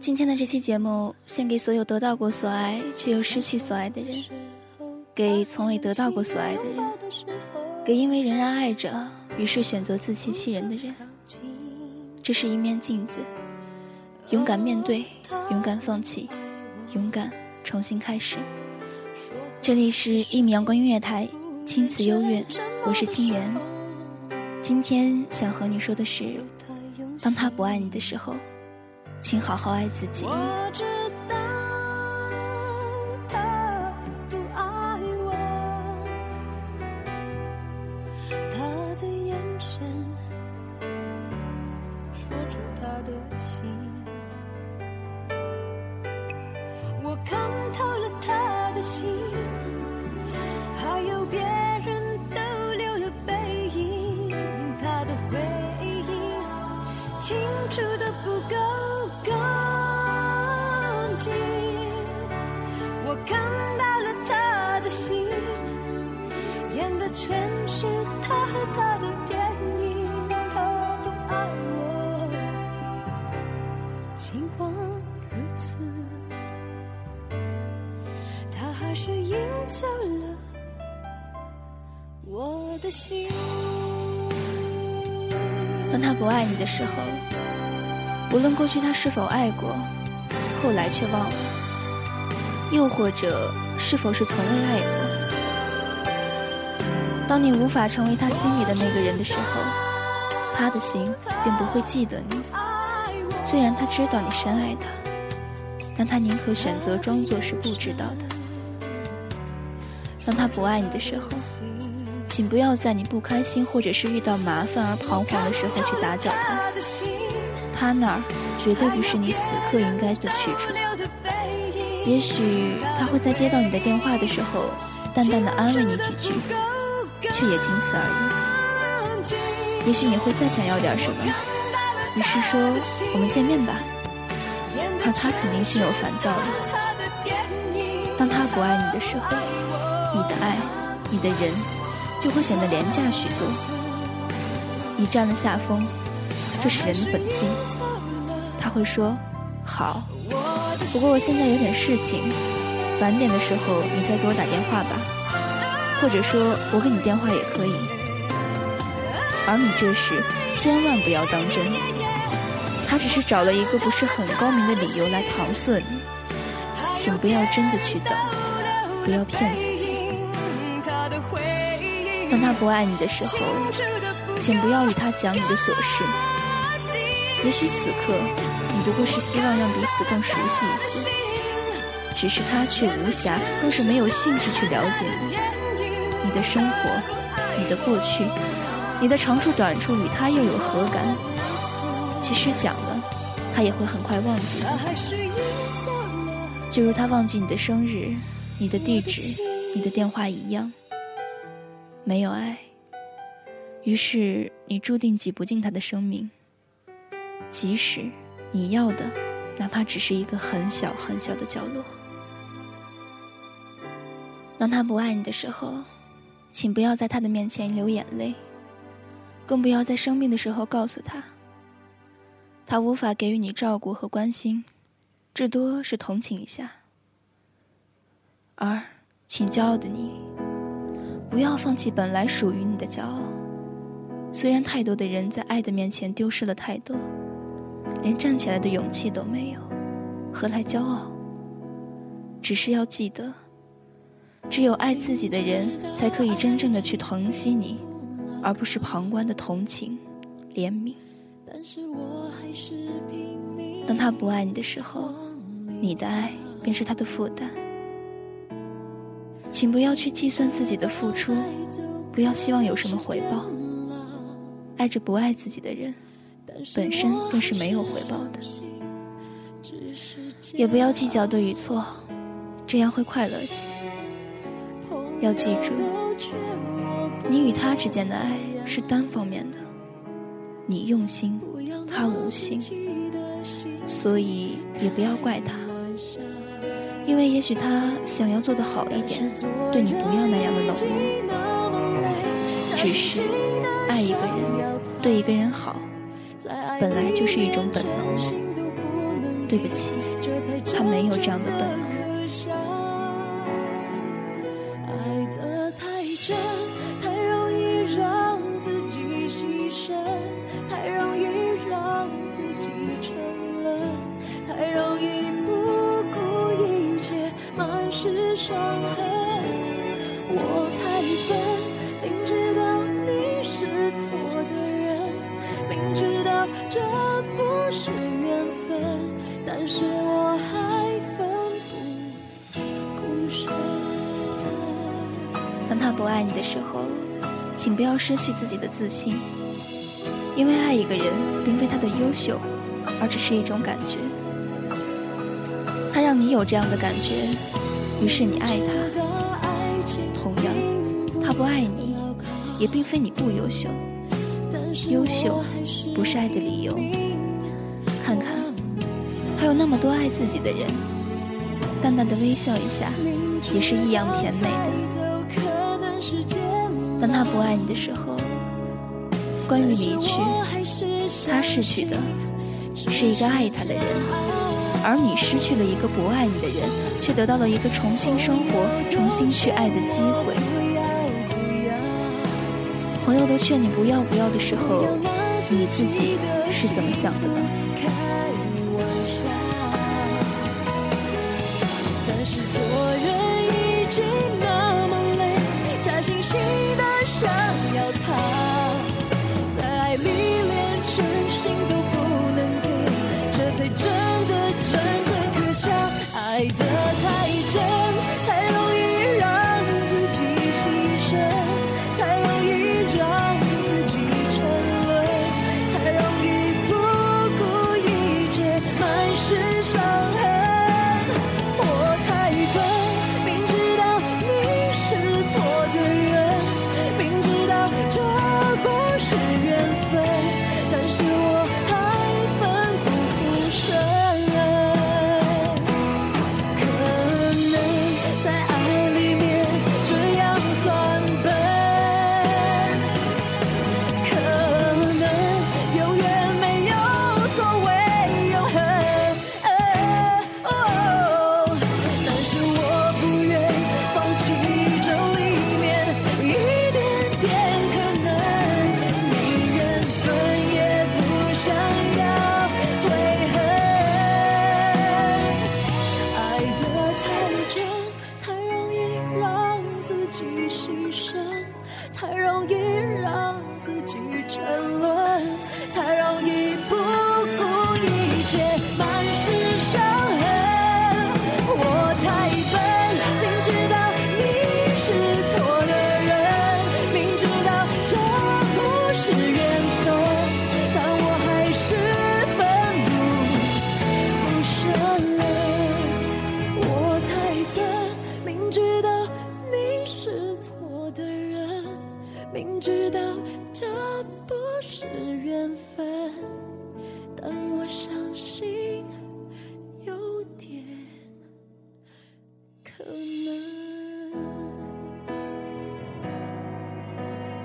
今天的这期节目献给所有得到过所爱却又失去所爱的人，给从未得到过所爱的人，给因为仍然爱着于是选择自欺欺人的人。这是一面镜子，勇敢面对，勇敢放弃，勇敢重新开始。这里是一米阳光音乐台，青瓷幽韵，我是青言。今天想和你说的是，当他不爱你的时候。请好好爱自己。尽管如此，他还是赢走了我的心。当他不爱你的时候，无论过去他是否爱过，后来却忘了。又或者，是否是从未爱过？当你无法成为他心里的那个人的时候，他的心便不会记得你。虽然他知道你深爱他，但他宁可选择装作是不知道的。当他不爱你的时候，请不要在你不开心或者是遇到麻烦而彷徨的时候去打搅他。他那儿绝对不是你此刻应该的去处。也许他会在接到你的电话的时候，淡淡的安慰你几句，却也仅此而已。也许你会再想要点什么，于是说我们见面吧，而他肯定心有烦躁的。当他不爱你的时候，你的爱，你的人，就会显得廉价许多。你占了下风，这是人的本性。他会说，好。不过我现在有点事情，晚点的时候你再给我打电话吧，或者说我给你电话也可以。而你这时千万不要当真，他只是找了一个不是很高明的理由来搪塞你，请不要真的去等，不要骗自己。当他不爱你的时候，请不要与他讲你的琐事，也许此刻。你不过是希望让彼此更熟悉一些，只是他却无暇，更是没有兴趣去了解你。你的生活，你的过去，你的长处短处，与他又有何干？其实讲了，他也会很快忘记。就如他忘记你的生日、你的地址、你的电话一样。没有爱，于是你注定挤不进他的生命。即使。你要的，哪怕只是一个很小很小的角落。当他不爱你的时候，请不要在他的面前流眼泪，更不要在生病的时候告诉他。他无法给予你照顾和关心，至多是同情一下。而，请骄傲的你，不要放弃本来属于你的骄傲。虽然太多的人在爱的面前丢失了太多。连站起来的勇气都没有，何来骄傲？只是要记得，只有爱自己的人，才可以真正的去疼惜你，而不是旁观的同情、怜悯。当他不爱你的时候，你的爱便是他的负担。请不要去计算自己的付出，不要希望有什么回报。爱着不爱自己的人，本身便是没有回报的。也不要计较对与错，这样会快乐些。要记住，你与他之间的爱是单方面的，你用心，他无心，所以也不要怪他，因为也许他想要做的好一点，对你不要那样的冷漠。只是爱一个人，对一个人好，本来就是一种本能。对不起，他没有这样的本能。伤痕。我太笨，明知道你是错的人，明知道这不是缘分。但是我还奋不顾身。当他不爱你的时候，请不要失去自己的自信，因为爱一个人并非他的优秀，而只是一种感觉。他让你有这样的感觉，于是你爱他。同样，他不爱你，也并非你不优秀。优秀不是爱的理由。看看。还有那么多爱自己的人，淡淡的微笑一下，也是异样甜美的。当他不爱你的时候，关于离去，他逝去的是一个爱他的人，而你失去了一个不爱你的人，却得到了一个重新生活、重新去爱的机会。朋友都劝你不要不要的时候，你自己是怎么想的呢？爱爱得太真。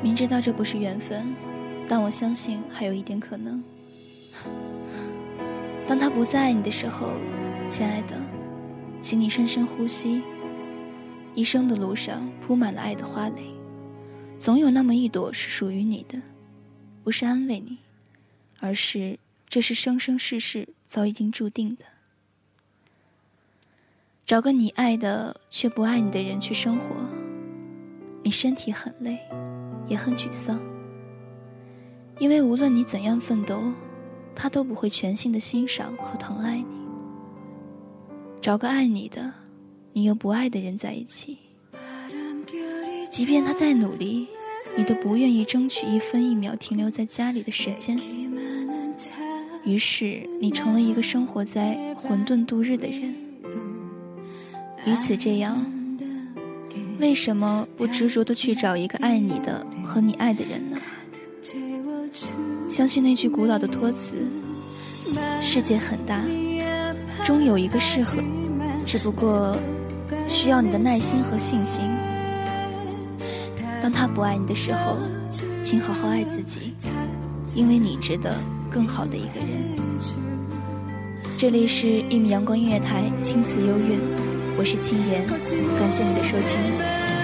明知道这不是缘分，但我相信还有一点可能。当他不再爱你的时候，亲爱的，请你深深呼吸。一生的路上铺满了爱的花蕾，总有那么一朵是属于你的，不是安慰你，而是这是生生世世早已经注定的。找个你爱的却不爱你的人去生活，你身体很累。也很沮丧，因为无论你怎样奋斗，他都不会全心的欣赏和疼爱你。找个爱你的，你又不爱的人在一起，即便他再努力，你都不愿意争取一分一秒停留在家里的时间。于是，你成了一个生活在混沌度日的人。与此这样，为什么不执着的去找一个爱你的和你爱的人呢？相信那句古老的托词：世界很大，终有一个适合，只不过需要你的耐心和信心。当他不爱你的时候，请好好爱自己，因为你值得。更好的一个人。这里是一米阳光音乐台，青瓷幽韵，我是青言，感谢你的收听。